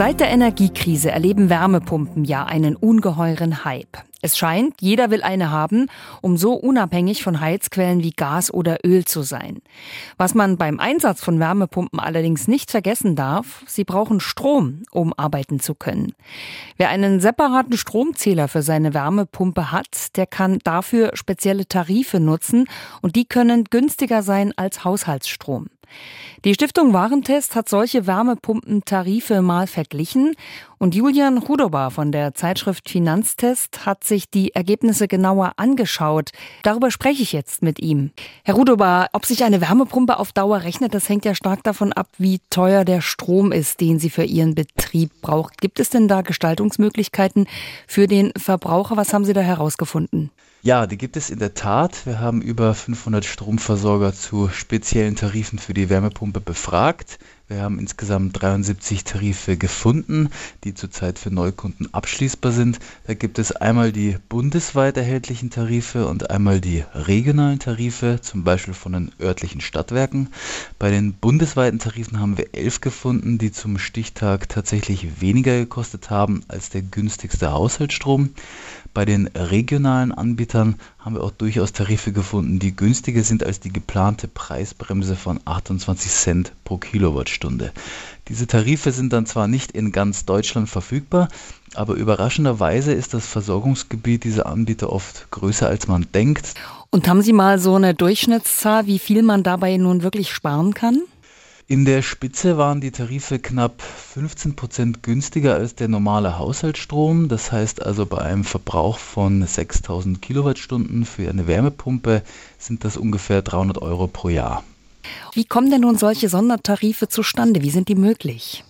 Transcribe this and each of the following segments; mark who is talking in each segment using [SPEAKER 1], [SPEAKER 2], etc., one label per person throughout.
[SPEAKER 1] Seit der Energiekrise erleben Wärmepumpen ja einen ungeheuren Hype. Es scheint, jeder will eine haben, um so unabhängig von Heizquellen wie Gas oder Öl zu sein. Was man beim Einsatz von Wärmepumpen allerdings nicht vergessen darf, sie brauchen Strom, um arbeiten zu können. Wer einen separaten Stromzähler für seine Wärmepumpe hat, der kann dafür spezielle Tarife nutzen und die können günstiger sein als Haushaltsstrom. Die Stiftung Warentest hat solche Wärmepumpentarife mal verglichen und Julian Hudoba von der Zeitschrift Finanztest hat sich die Ergebnisse genauer angeschaut. Darüber spreche ich jetzt mit ihm. Herr Hudoba, ob sich eine Wärmepumpe auf Dauer rechnet, das hängt ja stark davon ab, wie teuer der Strom ist, den Sie für Ihren Betrieb braucht. Gibt es denn da Gestaltungsmöglichkeiten für den Verbraucher? Was haben Sie da herausgefunden?
[SPEAKER 2] Ja, die gibt es in der Tat. Wir haben über 500 Stromversorger zu speziellen Tarifen für die Wärmepumpe befragt. Wir haben insgesamt 73 Tarife gefunden, die zurzeit für Neukunden abschließbar sind. Da gibt es einmal die bundesweit erhältlichen Tarife und einmal die regionalen Tarife, zum Beispiel von den örtlichen Stadtwerken. Bei den bundesweiten Tarifen haben wir elf gefunden, die zum Stichtag tatsächlich weniger gekostet haben als der günstigste Haushaltsstrom. Bei den regionalen Anbietern haben wir auch durchaus Tarife gefunden, die günstiger sind als die geplante Preisbremse von 28 Cent pro Kilowattstunde. Diese Tarife sind dann zwar nicht in ganz Deutschland verfügbar, aber überraschenderweise ist das Versorgungsgebiet dieser Anbieter oft größer als man denkt.
[SPEAKER 1] Und haben Sie mal so eine Durchschnittszahl, wie viel man dabei nun wirklich sparen kann?
[SPEAKER 2] In der Spitze waren die Tarife knapp 15 Prozent günstiger als der normale Haushaltsstrom. Das heißt also bei einem Verbrauch von 6000 Kilowattstunden für eine Wärmepumpe sind das ungefähr 300 Euro pro Jahr.
[SPEAKER 1] Wie kommen denn nun solche Sondertarife zustande? Wie sind die möglich?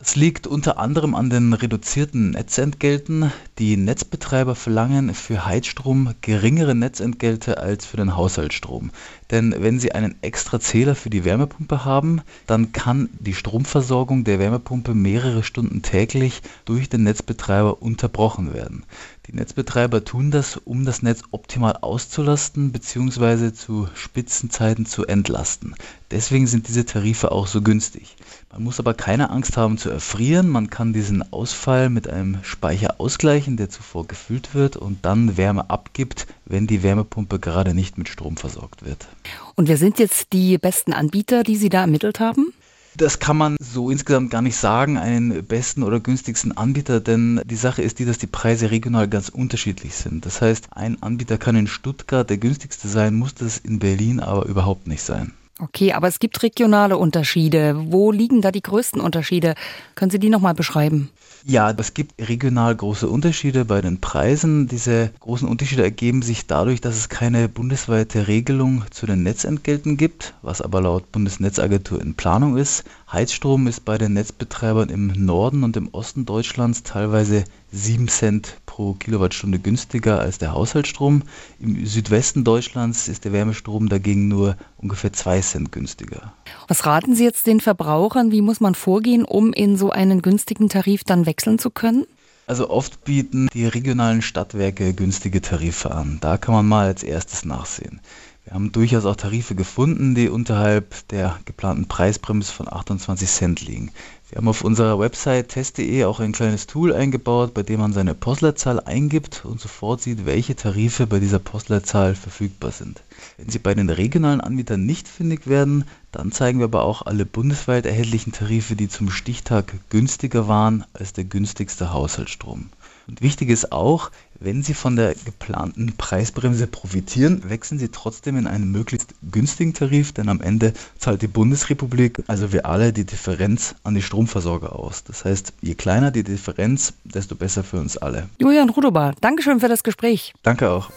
[SPEAKER 2] Es liegt unter anderem an den reduzierten Netzentgelten. Die Netzbetreiber verlangen für Heizstrom geringere Netzentgelte als für den Haushaltsstrom. Denn wenn Sie einen extra Zähler für die Wärmepumpe haben, dann kann die Stromversorgung der Wärmepumpe mehrere Stunden täglich durch den Netzbetreiber unterbrochen werden. Die Netzbetreiber tun das, um das Netz optimal auszulasten bzw. zu Spitzenzeiten zu entlasten. Deswegen sind diese Tarife auch so günstig. Man muss aber keine Angst haben zu erfrieren. Man kann diesen Ausfall mit einem Speicher ausgleichen, der zuvor gefüllt wird und dann Wärme abgibt, wenn die Wärmepumpe gerade nicht mit Strom versorgt wird.
[SPEAKER 1] Und wer sind jetzt die besten Anbieter, die Sie da ermittelt haben?
[SPEAKER 2] Das kann man so insgesamt gar nicht sagen, einen besten oder günstigsten Anbieter, denn die Sache ist die, dass die Preise regional ganz unterschiedlich sind. Das heißt, ein Anbieter kann in Stuttgart der günstigste sein, muss das in Berlin aber überhaupt nicht sein.
[SPEAKER 1] Okay, aber es gibt regionale Unterschiede. Wo liegen da die größten Unterschiede? Können Sie die nochmal beschreiben?
[SPEAKER 2] Ja, es gibt regional große Unterschiede bei den Preisen. Diese großen Unterschiede ergeben sich dadurch, dass es keine bundesweite Regelung zu den Netzentgelten gibt, was aber laut Bundesnetzagentur in Planung ist. Heizstrom ist bei den Netzbetreibern im Norden und im Osten Deutschlands teilweise 7 Cent pro Kilowattstunde günstiger als der Haushaltsstrom. Im Südwesten Deutschlands ist der Wärmestrom dagegen nur ungefähr 2 Cent günstiger.
[SPEAKER 1] Was raten Sie jetzt den Verbrauchern? Wie muss man vorgehen, um in so einen günstigen Tarif dann wechseln zu können?
[SPEAKER 2] Also oft bieten die regionalen Stadtwerke günstige Tarife an. Da kann man mal als erstes nachsehen. Wir haben durchaus auch Tarife gefunden, die unterhalb der geplanten Preisbremse von 28 Cent liegen. Wir haben auf unserer Website test.de auch ein kleines Tool eingebaut, bei dem man seine Postleitzahl eingibt und sofort sieht, welche Tarife bei dieser Postleitzahl verfügbar sind. Wenn sie bei den regionalen Anbietern nicht fündig werden, dann zeigen wir aber auch alle bundesweit erhältlichen Tarife, die zum Stichtag günstiger waren als der günstigste Haushaltsstrom. Und wichtig ist auch, wenn Sie von der geplanten Preisbremse profitieren, wechseln Sie trotzdem in einen möglichst günstigen Tarif, denn am Ende zahlt die Bundesrepublik, also wir alle, die Differenz an die Stromversorger aus. Das heißt, je kleiner die Differenz, desto besser für uns alle.
[SPEAKER 1] Julian Rudobar, Dankeschön für das Gespräch.
[SPEAKER 2] Danke auch.